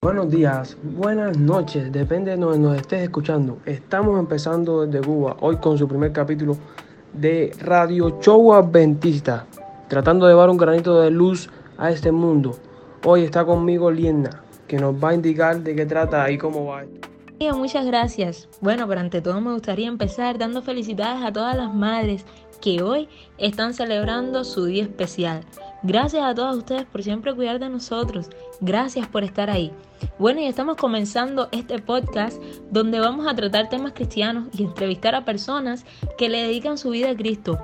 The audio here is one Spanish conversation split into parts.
Buenos días, buenas noches, depende de donde nos estés escuchando. Estamos empezando desde Cuba, hoy con su primer capítulo de Radio Show Adventista, tratando de llevar un granito de luz a este mundo. Hoy está conmigo Liena, que nos va a indicar de qué trata y cómo va. Muchas gracias. Bueno, pero ante todo me gustaría empezar dando felicidades a todas las madres que hoy están celebrando su día especial. Gracias a todos ustedes por siempre cuidar de nosotros. Gracias por estar ahí. Bueno, y estamos comenzando este podcast donde vamos a tratar temas cristianos y entrevistar a personas que le dedican su vida a Cristo.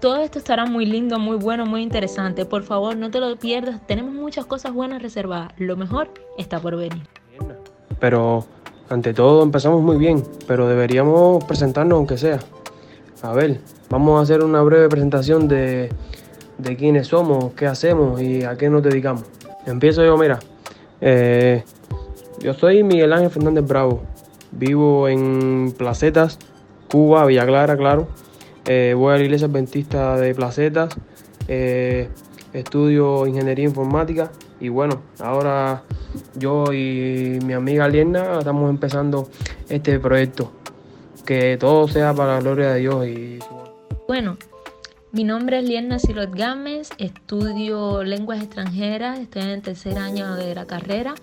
Todo esto estará muy lindo, muy bueno, muy interesante. Por favor, no te lo pierdas. Tenemos muchas cosas buenas reservadas. Lo mejor está por venir. Pero ante todo empezamos muy bien, pero deberíamos presentarnos aunque sea. A ver, vamos a hacer una breve presentación de, de quiénes somos, qué hacemos y a qué nos dedicamos. Empiezo yo, mira. Eh, yo soy Miguel Ángel Fernández Bravo. Vivo en Placetas, Cuba, Villa Clara, claro. Eh, voy a la iglesia adventista de Placetas. Eh, estudio ingeniería informática. Y bueno, ahora yo y mi amiga Lierna estamos empezando este proyecto. Que todo sea para la gloria de Dios. Y... Bueno, mi nombre es Lierna Silot Gámez, estudio lenguas extranjeras, estoy en el tercer año de la carrera.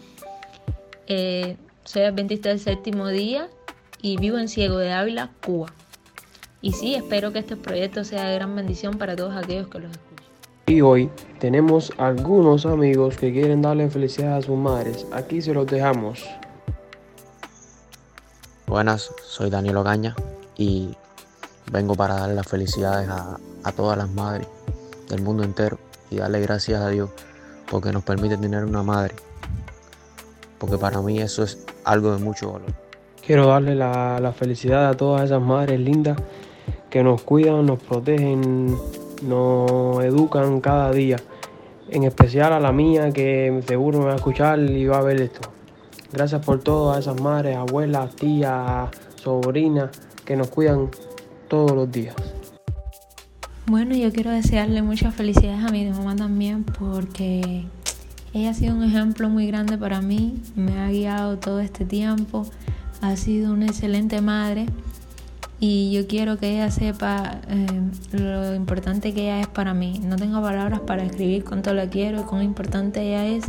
Eh, soy adventista del séptimo día y vivo en Ciego de Ávila, Cuba. Y sí, espero que este proyecto sea de gran bendición para todos aquellos que los escuchen. Y hoy tenemos algunos amigos que quieren darle felicidad a sus madres. Aquí se los dejamos. Buenas, soy Daniel Ocaña y vengo para darle las felicidades a, a todas las madres del mundo entero y darle gracias a Dios porque nos permite tener una madre porque para mí eso es algo de mucho valor. Quiero darle la, felicidad a todas esas madres lindas que nos cuidan, nos protegen, nos educan cada día. En especial a la mía que seguro me va a escuchar y va a ver esto. Gracias por todas esas madres, abuelas, tías, sobrinas que nos cuidan todos los días. Bueno, yo quiero desearle muchas felicidades a mi mamá también porque ella ha sido un ejemplo muy grande para mí, me ha guiado todo este tiempo, ha sido una excelente madre y yo quiero que ella sepa eh, lo importante que ella es para mí. No tengo palabras para escribir cuánto la quiero y cuán importante ella es,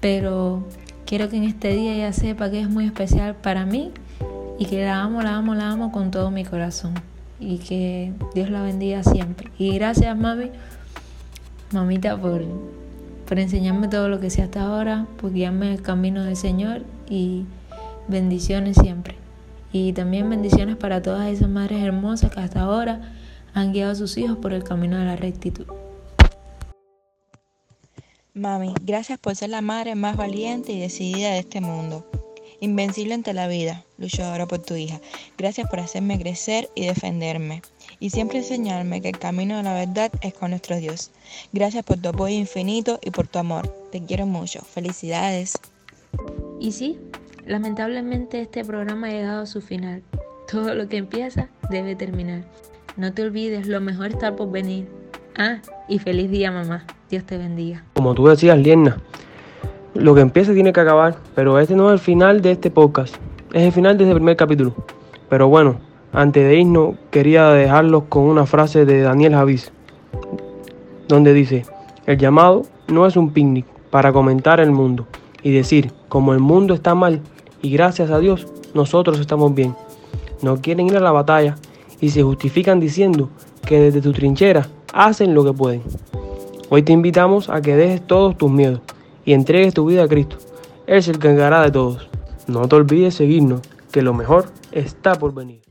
pero quiero que en este día ella sepa que es muy especial para mí y que la amo, la amo, la amo con todo mi corazón y que Dios la bendiga siempre. Y gracias, mami, mamita, por por enseñarme todo lo que sé hasta ahora, por guiarme el camino del Señor y bendiciones siempre. Y también bendiciones para todas esas madres hermosas que hasta ahora han guiado a sus hijos por el camino de la rectitud. Mami, gracias por ser la madre más valiente y decidida de este mundo. Invencible ante la vida, lucho ahora por tu hija. Gracias por hacerme crecer y defenderme y siempre enseñarme que el camino de la verdad es con nuestro Dios. Gracias por tu apoyo infinito y por tu amor. Te quiero mucho. Felicidades. Y sí, lamentablemente este programa ha llegado a su final. Todo lo que empieza debe terminar. No te olvides, lo mejor está por venir. Ah, y feliz día mamá. Dios te bendiga. Como tú decías, Lierna, lo que empieza tiene que acabar, pero este no es el final de este podcast. Es el final de este primer capítulo. Pero bueno, antes de irnos, quería dejarlos con una frase de Daniel Javis, donde dice, el llamado no es un picnic para comentar el mundo y decir, como el mundo está mal y gracias a Dios, nosotros estamos bien. No quieren ir a la batalla y se justifican diciendo que desde tu trinchera hacen lo que pueden. Hoy te invitamos a que dejes todos tus miedos y entregues tu vida a Cristo. Él es el que encargará de todos. No te olvides seguirnos, que lo mejor está por venir.